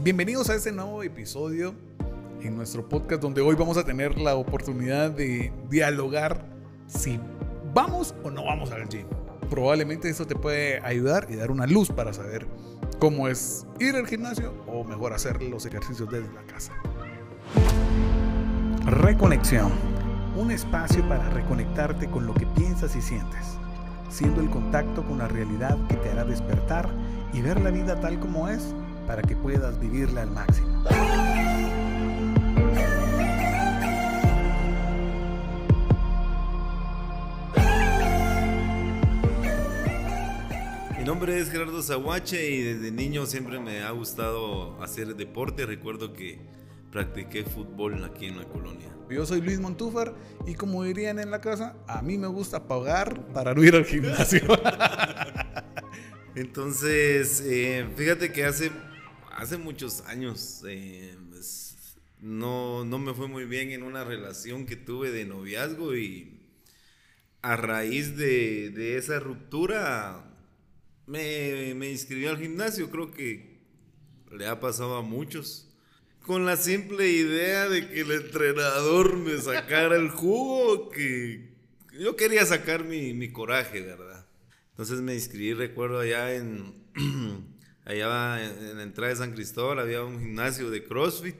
Bienvenidos a este nuevo episodio en nuestro podcast donde hoy vamos a tener la oportunidad de dialogar si vamos o no vamos al gym. Probablemente eso te puede ayudar y dar una luz para saber cómo es ir al gimnasio o mejor hacer los ejercicios desde la casa. Reconexión. Un espacio para reconectarte con lo que piensas y sientes, siendo el contacto con la realidad que te hará despertar y ver la vida tal como es para que puedas vivirla al máximo. Mi nombre es Gerardo Zahuache y desde niño siempre me ha gustado hacer deporte. Recuerdo que practiqué fútbol aquí en la colonia. Yo soy Luis Montúfar y como dirían en la casa, a mí me gusta pagar para no ir al gimnasio. Entonces, eh, fíjate que hace hace muchos años eh, no, no me fue muy bien en una relación que tuve de noviazgo y a raíz de, esa ruptura me, me inscribí al gimnasio, creo que le ha pasado a muchos con la simple idea de que el entrenador me sacara el jugo, que yo quería sacar mi, mi coraje, ¿verdad? Entonces me inscribí, recuerdo, allá en, allá en la entrada de San Cristóbal había un gimnasio de CrossFit,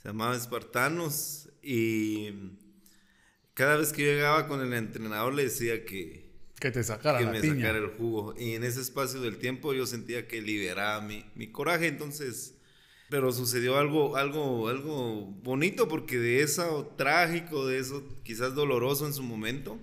se llamaba Espartanos, y cada vez que yo llegaba con el entrenador le decía que, que te sacara, que me sacara el jugo. Y en ese espacio del tiempo yo sentía que liberaba mi, mi coraje, entonces... Pero sucedió algo, algo, algo bonito porque de eso trágico, de eso quizás doloroso en su momento,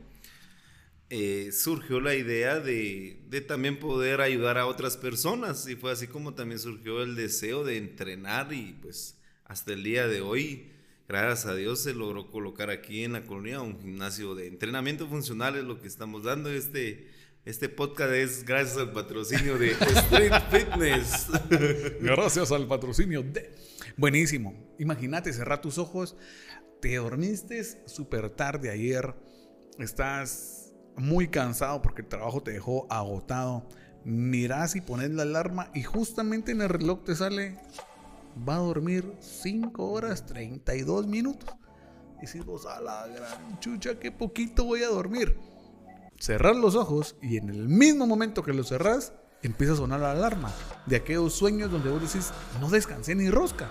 eh, surgió la idea de, también poder ayudar a otras personas y fue así como también surgió el deseo de entrenar y pues hasta el día de hoy, gracias a Dios, se logró colocar aquí en la colonia un gimnasio de entrenamiento funcional, es lo que estamos dando. Este, este podcast es gracias al patrocinio de Street Fitness. Gracias al patrocinio de... Buenísimo. Imagínate, cerrar tus ojos, te dormiste súper tarde ayer, estás muy cansado porque el trabajo te dejó agotado, mirás y pones la alarma y justamente en el reloj te sale, va a dormir 5 horas 32 minutos. Y si vos a la gran chucha, qué poquito voy a dormir. Cerrar los ojos y en el mismo momento que los cerrás, empieza a sonar la alarma de aquellos sueños donde vos decís, no descansé ni rosca.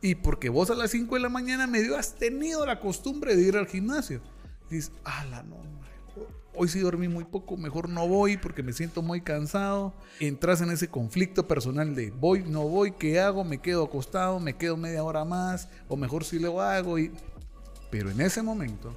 Y porque vos a las 5 de la mañana medio has tenido la costumbre de ir al gimnasio. dices, ala, no, hoy sí dormí muy poco, mejor no voy porque me siento muy cansado. Entras en ese conflicto personal de voy, no voy, ¿qué hago? Me quedo acostado, me quedo media hora más, o mejor si lo hago. Y... Pero en ese momento,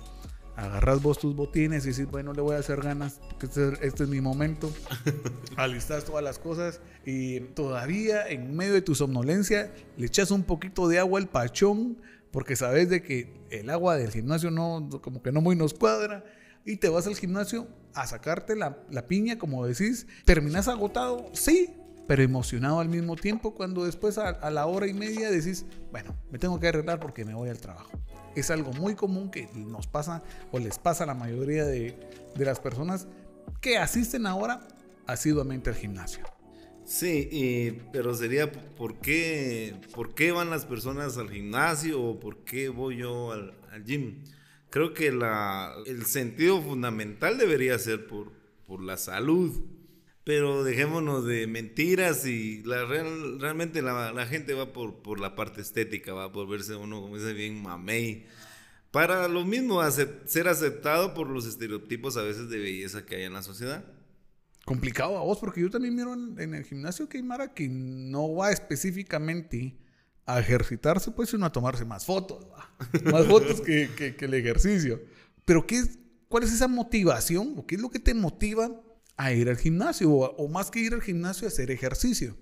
agarras vos tus botines y dices, bueno, le voy a hacer ganas, este, este, es mi momento. Alistas todas las cosas y todavía en medio de tu somnolencia le echas un poquito de agua al pachón porque sabes de que el agua del gimnasio no, como que no muy nos cuadra y te vas al gimnasio a sacarte la, piña, como decís. ¿Terminas agotado? Sí, pero emocionado al mismo tiempo cuando después a, la hora y media decís, bueno, me tengo que arreglar porque me voy al trabajo. Es algo muy común que nos pasa o les pasa a la mayoría de, las personas que asisten ahora asiduamente al gimnasio. Sí, pero sería ¿por qué, por qué van las personas al gimnasio o por qué voy yo al, al gym creo que la, el sentido fundamental debería ser por, por la salud. Pero dejémonos de mentiras y la realmente la, gente va por, por la parte estética, va por verse uno, como dice bien, mamey. Para lo mismo, ser aceptado por los estereotipos a veces de belleza que hay en la sociedad. Complicado a vos, porque yo también miro en, el gimnasio que hay Mara que no va específicamente a ejercitarse, pues, sino a tomarse más fotos, más fotos que, el ejercicio. Pero ¿qué es, ¿cuál es esa motivación o qué es lo que te motiva a ir al gimnasio o, más que ir al gimnasio a hacer ejercicio?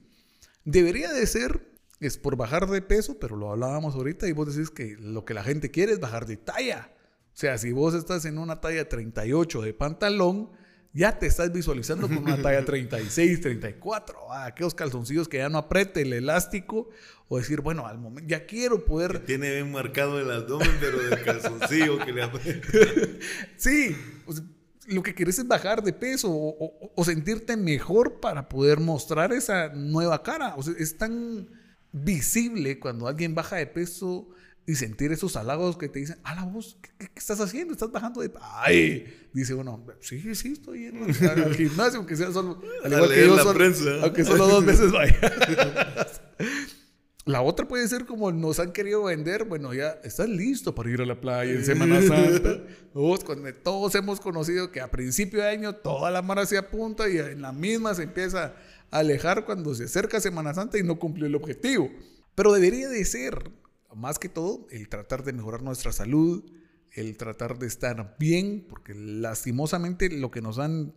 Debería de ser, es por bajar de peso, pero lo hablábamos ahorita y vos decís que lo que la gente quiere es bajar de talla. O sea, si vos estás en una talla 38 de pantalón, ya te estás visualizando con una talla 36, 34, ah, aquellos calzoncillos que ya no apriete el elástico, o decir, bueno, al momento, ya quiero poder... tiene bien marcado el abdomen, pero del calzoncillo que le Sí, lo que quieres es bajar de peso o, sentirte mejor para poder mostrar esa nueva cara. O sea, es tan visible cuando alguien baja de peso y sentir esos halagos que te dicen, a la voz, ¿qué, estás haciendo? ¿Estás bajando de ¡Ay! Dice uno, sí, sí, estoy yendo al gimnasio, aunque sea solo, al igual que yo, solo, aunque solo dos veces vaya. La otra puede ser como nos han querido vender, bueno, ya estás listo para ir a la playa en Semana Santa. todos hemos conocido que a principio de año toda la mara se apunta y en la misma se empieza a alejar cuando se acerca Semana Santa y no cumplió el objetivo. Pero debería de ser, más que todo, el tratar de mejorar nuestra salud, el tratar de estar bien, porque lastimosamente lo que nos han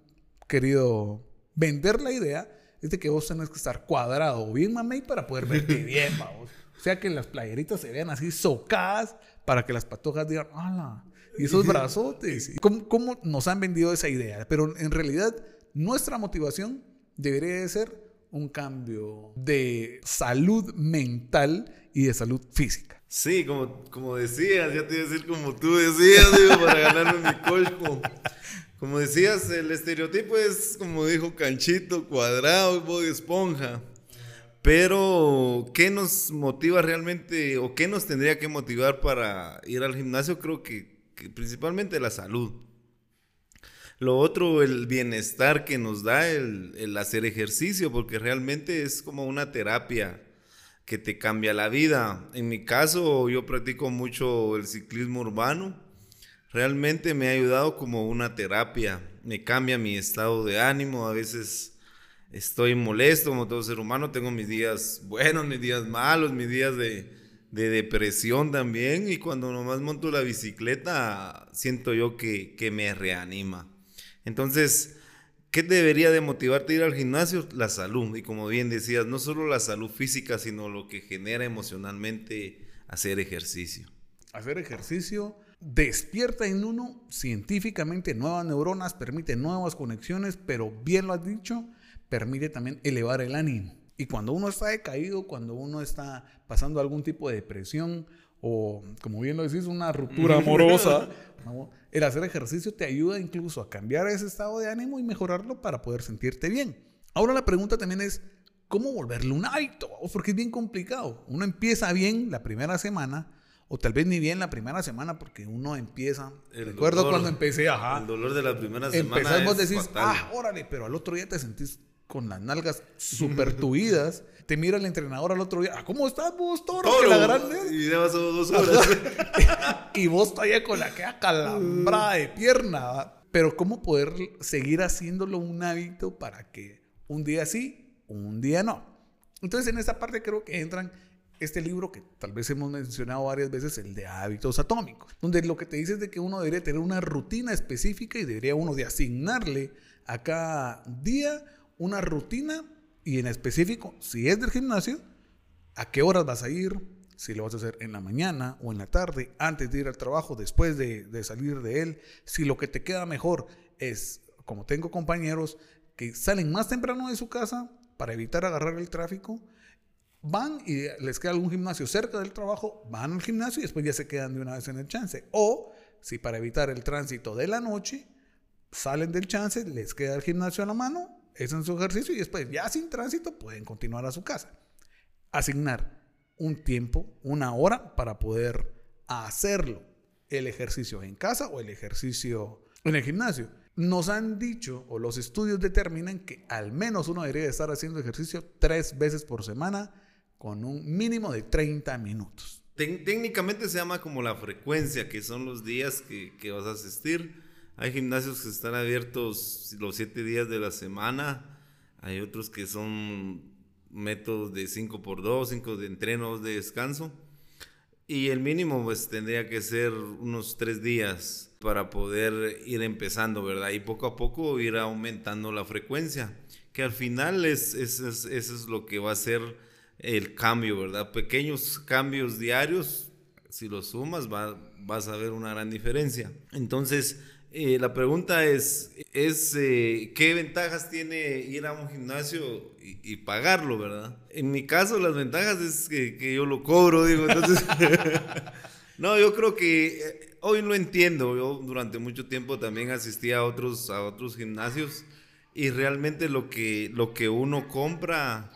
querido vender la idea es de que vos tenés que estar cuadrado o bien mamey para poder verte bien, vamos. O sea, que las playeritas se vean así socadas para que las patojas digan, ¡hala! Y esos brazotes. ¿Cómo, ¿Cómo, nos han vendido esa idea? Pero en realidad, nuestra motivación debería de ser un cambio de salud mental y de salud física. Sí, como, como decías, ya te iba a decir como tú decías, digo, para ganarme mi colpo. Como decías, el estereotipo es, como dijo Canchito, cuadrado, Bob Esponja. Pero, ¿qué nos motiva realmente o qué nos tendría que motivar para ir al gimnasio? Creo que, principalmente la salud. Lo otro, el bienestar que nos da el, hacer ejercicio, porque realmente es como una terapia que te cambia la vida. En mi caso, yo practico mucho el ciclismo urbano. Realmente me ha ayudado como una terapia, me cambia mi estado de ánimo, a veces estoy molesto como todo ser humano, tengo mis días buenos, mis días malos, mis días de, depresión también. Y cuando nomás monto la bicicleta siento yo que me reanima. Entonces, ¿qué debería de motivarte a ir al gimnasio? La salud. Y como bien decías, no solo la salud física, sino lo que genera emocionalmente hacer ejercicio. Hacer ejercicio despierta en uno científicamente nuevas neuronas, permite nuevas conexiones, pero bien lo has dicho, permite también elevar el ánimo. Y cuando uno está decaído, cuando uno está pasando algún tipo de depresión o, como bien lo decís, una ruptura amorosa, el hacer ejercicio te ayuda incluso a cambiar ese estado de ánimo y mejorarlo para poder sentirte bien. Ahora la pregunta también es, ¿cómo volverle un hábito? Porque es bien complicado. Uno empieza bien la primera semana, o tal vez ni bien la primera semana, porque uno empieza. recuerdo cuando empecé, ajá. El dolor de la primera semana. Empezás vos decís, ah, órale, pero al otro día te sentís con las nalgas súper tuidas. te mira el entrenador al otro día, ah, ¿cómo estás vos, toro? toro. La Y llevas dos horas. y vos todavía con la que calambrada de pierna. Pero ¿cómo poder seguir haciéndolo un hábito para que un día sí, un día no? Entonces, en esa parte creo que entran este libro que tal vez hemos mencionado varias veces, el de hábitos atómicos, donde lo que te dice es de que uno debería tener una rutina específica y debería uno de asignarle a cada día una rutina y en específico, si es del gimnasio, a qué horas vas a ir, si lo vas a hacer en la mañana o en la tarde, antes de ir al trabajo, después de, salir de él, si lo que te queda mejor es, como tengo compañeros que salen más temprano de su casa para evitar agarrar el tráfico, van y les queda algún gimnasio cerca del trabajo, van al gimnasio y después ya se quedan de una vez en el chance. O si para evitar el tránsito de la noche, salen del chance, les queda el gimnasio a la mano, hacen su ejercicio y después ya sin tránsito pueden continuar a su casa. Asignar un tiempo, una hora para poder hacerlo, el ejercicio en casa o el ejercicio en el gimnasio. Nos han dicho, o los estudios determinan que al menos uno debería estar haciendo ejercicio tres veces por semana con un mínimo de 30 minutos. Técnicamente se llama como la frecuencia, que son los días que, que, vas a asistir. Hay gimnasios que están abiertos los 7 días de la semana, hay otros que son métodos de 5 por 2, 5 de entrenos de descanso. Y el mínimo pues tendría que ser unos 3 días para poder ir empezando, ¿verdad? Y poco a poco ir aumentando la frecuencia, que al final es, es, es, eso es lo que va a ser el cambio, ¿verdad? Pequeños cambios diarios, si los sumas, vas a ver una gran diferencia. Entonces, eh, la pregunta es, es eh, ¿qué ventajas tiene ir a un gimnasio y, pagarlo, verdad? En mi caso, las ventajas es que, yo lo cobro, digo, entonces... no, yo creo que eh, hoy lo entiendo. Yo durante mucho tiempo también asistí a otros, a otros gimnasios y realmente lo que, lo que uno compra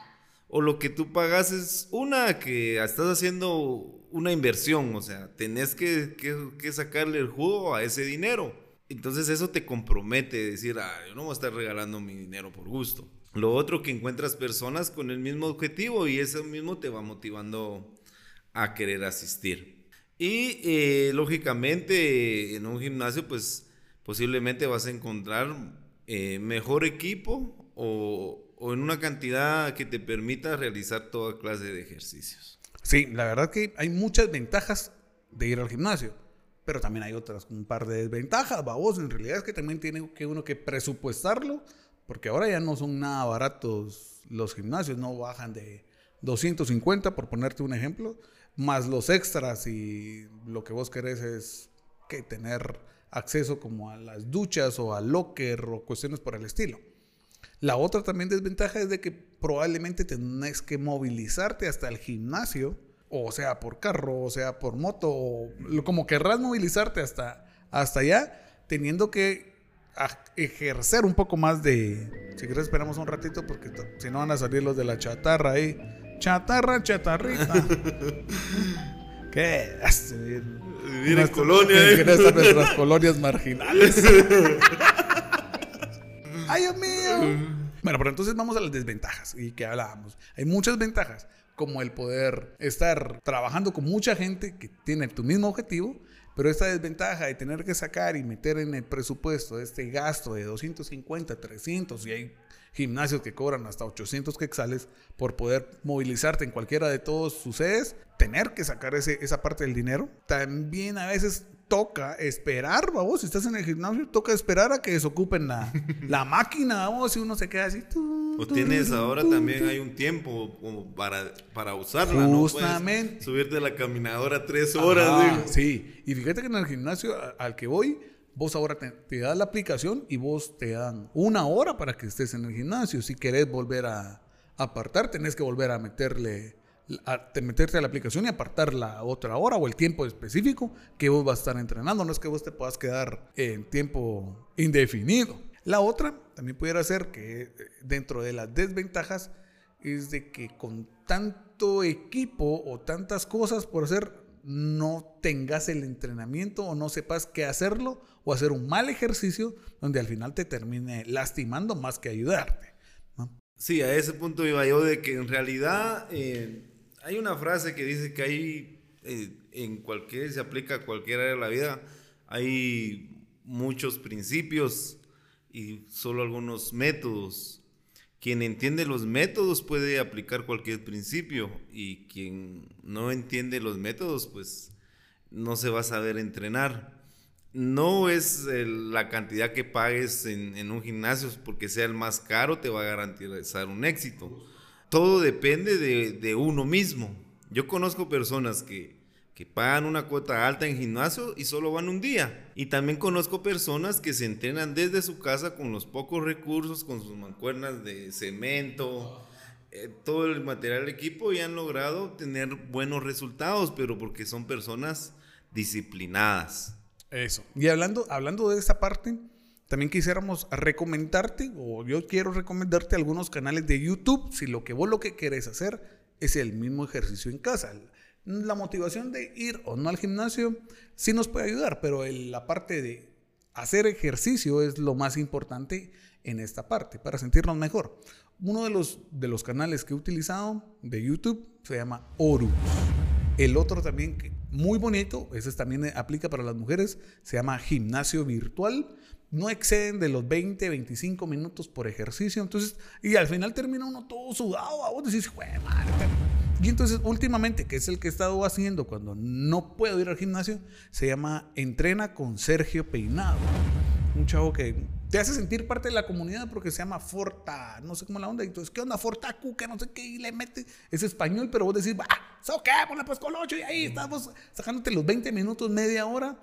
o lo que tú pagas es una que estás haciendo una inversión, o sea, tenés que, que, sacarle el jugo a ese dinero. Entonces eso te compromete, decir, ah, yo no voy a estar regalando mi dinero por gusto. Lo otro que encuentras personas con el mismo objetivo y eso mismo te va motivando a querer asistir. Y eh, lógicamente en un gimnasio pues posiblemente vas a encontrar eh, mejor equipo o, o en una cantidad que te permita realizar toda clase de ejercicios. Sí, la verdad que hay muchas ventajas de ir al gimnasio, pero también hay otras, un par de desventajas, babos. En realidad es que también tiene que uno que presupuestarlo, porque ahora ya no son nada baratos los gimnasios, no bajan de 250, por ponerte un ejemplo, más los extras y lo que vos querés es que tener acceso como a las duchas o al locker o cuestiones por el estilo. La otra también desventaja es de que probablemente tenés que movilizarte hasta el gimnasio, o sea, por carro, o sea, por moto, o como querrás movilizarte hasta, hasta allá, teniendo que ejercer un poco más de... Si quieres esperamos un ratito porque si no van a salir los de la chatarra ahí. Chatarra, chatarrita. ¿Qué? Vivir en colonia. En nuestras colonias marginales. ¡Ay, Dios mío! Bueno, pero entonces vamos a las desventajas y que hablábamos. Hay muchas ventajas, como el poder estar trabajando con mucha gente que tiene tu mismo objetivo, pero esta desventaja de tener que sacar y meter en el presupuesto este gasto de 250, 300 y hay gimnasios que cobran hasta 800 quexales por poder movilizarte en cualquiera de todos sus sedes, tener que sacar ese, esa parte del dinero. También a veces toca esperar, vamos, si estás en el gimnasio, toca esperar a que desocupen la, la máquina, vamos, y uno se queda así. o tienes ahora también hay un tiempo como para, para usarla, Justamente. ¿no? subirte a la caminadora tres horas. sí, y fíjate que en el gimnasio al que voy, vos ahora te, te das la aplicación y vos te dan una hora para que estés en el gimnasio. Si querés volver a apartar, tenés que volver a meterle a, meterte a la aplicación y apartar la otra hora o el tiempo específico que vos vas a estar entrenando. No es que vos te puedas quedar en tiempo indefinido. La otra también pudiera ser que eh, dentro de las desventajas es de que con tanto equipo o tantas cosas por hacer no tengas el entrenamiento o no sepas qué hacerlo o hacer un mal ejercicio donde al final te termine lastimando más que ayudarte. Sí, a ese punto iba yo de que en realidad eh, hay una frase que dice que hay, eh, en cualquier, se aplica a cualquier área de la vida, hay muchos principios y solo algunos métodos. Quien entiende los métodos puede aplicar cualquier principio y quien no entiende los métodos, pues no se va a saber entrenar. No es la cantidad que pagues en, un gimnasio porque sea el más caro, te va a garantizar un éxito todo depende de, uno mismo. Yo conozco personas que, que pagan una cuota alta en gimnasio y solo van un día. Y también conozco personas que se entrenan desde su casa con los pocos recursos, con sus mancuernas de cemento, eh, todo el material de equipo y han logrado tener buenos resultados, pero porque son personas disciplinadas. Eso. Y hablando, hablando de esa parte, también quisiéramos recomendarte, o yo quiero recomendarte algunos canales de YouTube, si lo que vos lo que querés hacer es el mismo ejercicio en casa. La motivación de ir o no al gimnasio sí nos puede ayudar, pero la parte de hacer ejercicio es lo más importante en esta parte, para sentirnos mejor. Uno de los, de los canales que he utilizado de YouTube se llama Oru. El otro también, muy bonito, ese también aplica para las mujeres, se llama Gimnasio Virtual no exceden de los 20, 25 minutos por ejercicio. Entonces, y al final termina uno todo sudado. A vos decís, madre. Y entonces, últimamente, que es el que he estado haciendo cuando no puedo ir al gimnasio, se llama Entrena con Sergio Peinado. Un chavo que te hace sentir parte de la comunidad porque se llama Forta, no sé cómo la onda. Y entonces, ¿qué onda Forta Que no sé qué, y le mete. Es español, pero vos decís, ah, ¿so qué? Ponle pues colocho y ahí estamos sacándote los 20 minutos, media hora.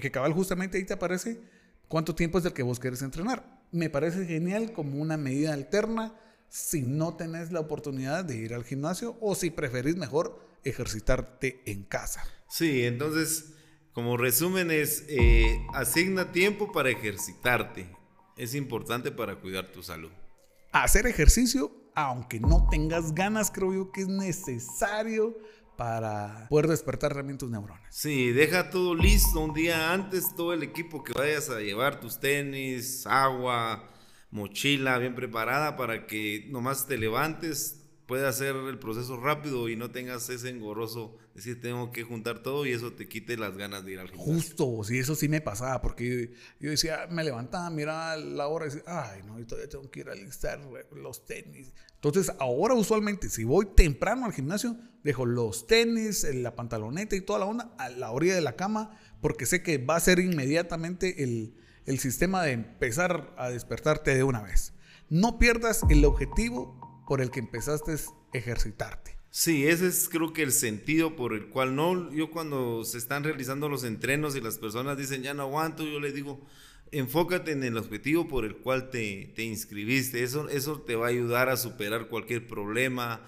Que cabal justamente ahí te aparece ¿Cuánto tiempo es el que vos querés entrenar? Me parece genial como una medida alterna si no tenés la oportunidad de ir al gimnasio o si preferís mejor ejercitarte en casa. Sí, entonces, como resumen es, eh, asigna tiempo para ejercitarte. Es importante para cuidar tu salud. Hacer ejercicio aunque no tengas ganas, creo yo que es necesario para poder despertar realmente tus neuronas. Sí, deja todo listo un día antes, todo el equipo que vayas a llevar, tus tenis, agua, mochila bien preparada para que nomás te levantes, puedas hacer el proceso rápido y no tengas ese engorroso, decir, tengo que juntar todo y eso te quite las ganas de ir al gimnasio. Justo, sí, eso sí me pasaba, porque yo decía, me levantaba, miraba la hora y decía, ay, no, todavía tengo que ir a listar los tenis. Entonces, ahora usualmente, si voy temprano al gimnasio, dejo los tenis, la pantaloneta y toda la onda a la orilla de la cama, porque sé que va a ser inmediatamente el, el sistema de empezar a despertarte de una vez. No pierdas el objetivo por el que empezaste a ejercitarte. Sí, ese es creo que el sentido por el cual no, yo cuando se están realizando los entrenos y las personas dicen ya no aguanto, yo les digo, enfócate en el objetivo por el cual te, te inscribiste. Eso, eso te va a ayudar a superar cualquier problema,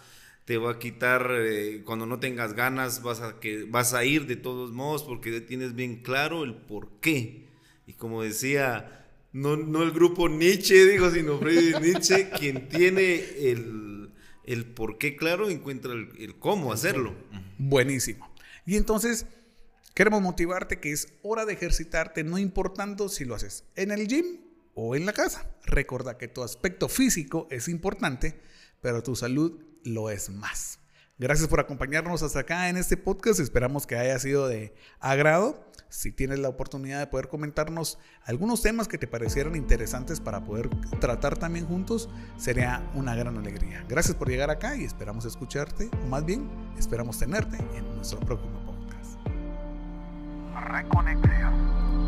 te va a quitar, eh, cuando no tengas ganas, vas a, que, vas a ir de todos modos porque tienes bien claro el por qué. Y como decía, no, no el grupo Nietzsche, digo, sino Friedrich Nietzsche, quien tiene el, el por qué claro, encuentra el, el cómo hacerlo. Buenísimo. Y entonces Queremos motivarte que es hora de ejercitarte, no importando si lo haces en el gym o en la casa. Recuerda que tu aspecto físico es importante, pero tu salud lo es más. Gracias por acompañarnos hasta acá en este podcast. Esperamos que haya sido de agrado. Si tienes la oportunidad de poder comentarnos algunos temas que te parecieran interesantes para poder tratar también juntos, sería una gran alegría. Gracias por llegar acá y esperamos escucharte, o más bien, esperamos tenerte en nuestro próximo podcast. Reconexión.